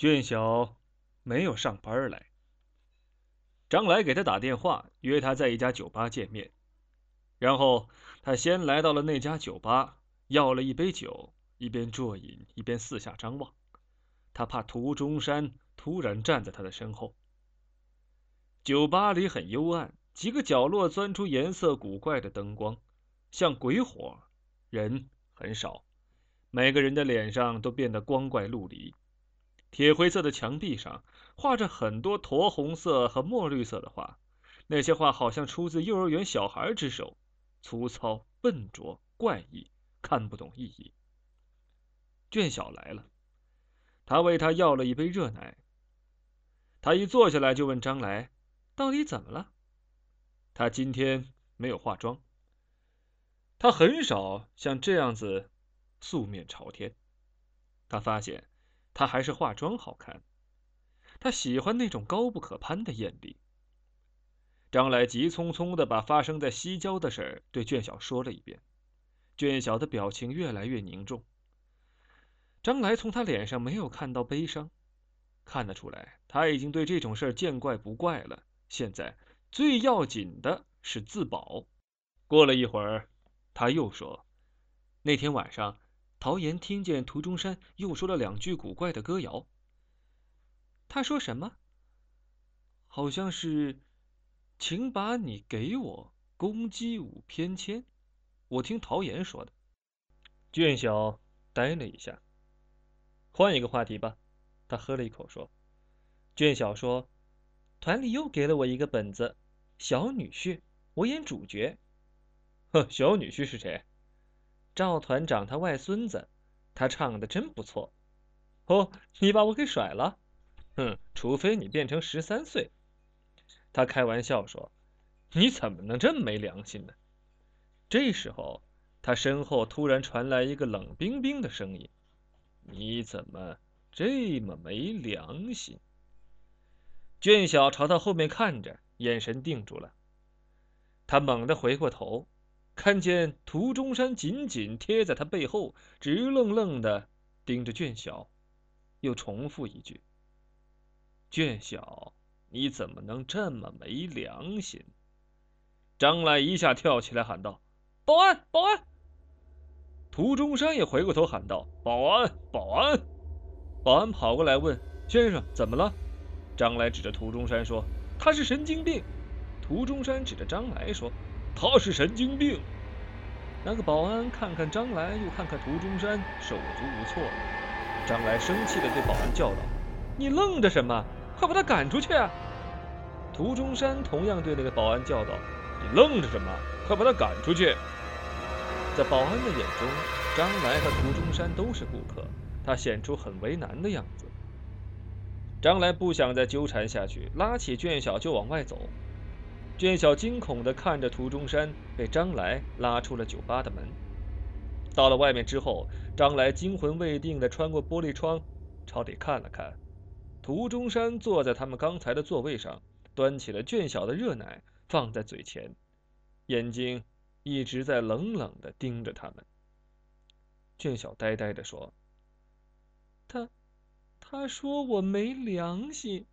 俊晓没有上班来。张来给他打电话，约他在一家酒吧见面。然后他先来到了那家酒吧，要了一杯酒，一边啜饮，一边四下张望。他怕涂中山突然站在他的身后。酒吧里很幽暗，几个角落钻出颜色古怪的灯光，像鬼火，人很少。每个人的脸上都变得光怪陆离。铁灰色的墙壁上画着很多驼红色和墨绿色的画，那些画好像出自幼儿园小孩之手，粗糙、笨拙、怪异，看不懂意义。卷小来了，他为他要了一杯热奶。他一坐下来就问张来：“到底怎么了？”他今天没有化妆。他很少像这样子素面朝天。他发现。他还是化妆好看，他喜欢那种高不可攀的艳丽。张来急匆匆的把发生在西郊的事儿对卷小说了一遍，卷小的表情越来越凝重。张来从他脸上没有看到悲伤，看得出来他已经对这种事儿见怪不怪了。现在最要紧的是自保。过了一会儿，他又说：“那天晚上。”陶岩听见涂中山又说了两句古怪的歌谣。他说什么？好像是“请把你给我，公鸡舞翩跹”。我听陶岩说的。卷小呆了一下。换一个话题吧。他喝了一口说。卷小说：“团里又给了我一个本子，小女婿，我演主角。”呵，小女婿是谁？赵团长他外孙子，他唱的真不错。哦，你把我给甩了？哼，除非你变成十三岁。他开玩笑说：“你怎么能这么没良心呢？”这时候，他身后突然传来一个冷冰冰的声音：“你怎么这么没良心？”卷小朝他后面看着，眼神定住了。他猛地回过头。看见涂中山紧紧贴在他背后，直愣愣的盯着卷小，又重复一句：“卷小，你怎么能这么没良心？”张来一下跳起来喊道：“保安，保安！”涂中山也回过头喊道：“保安，保安！”保安跑过来问：“先生，怎么了？”张来指着涂中山说：“他是神经病。”涂中山指着张来说。他是神经病。那个保安看看张来，又看看涂中山，手足无措。张来生气地对保安叫道：“你愣着什么？快把他赶出去！”啊！”涂中山同样对那个保安叫道：“你愣着什么？快把他赶出去！”在保安的眼中，张来和涂中山都是顾客，他显出很为难的样子。张来不想再纠缠下去，拉起卷小就往外走。卷小惊恐地看着涂中山，被张来拉出了酒吧的门。到了外面之后，张来惊魂未定地穿过玻璃窗，朝里看了看。涂中山坐在他们刚才的座位上，端起了卷小的热奶放在嘴前，眼睛一直在冷冷地盯着他们。卷小呆呆地说：“他，他说我没良心。”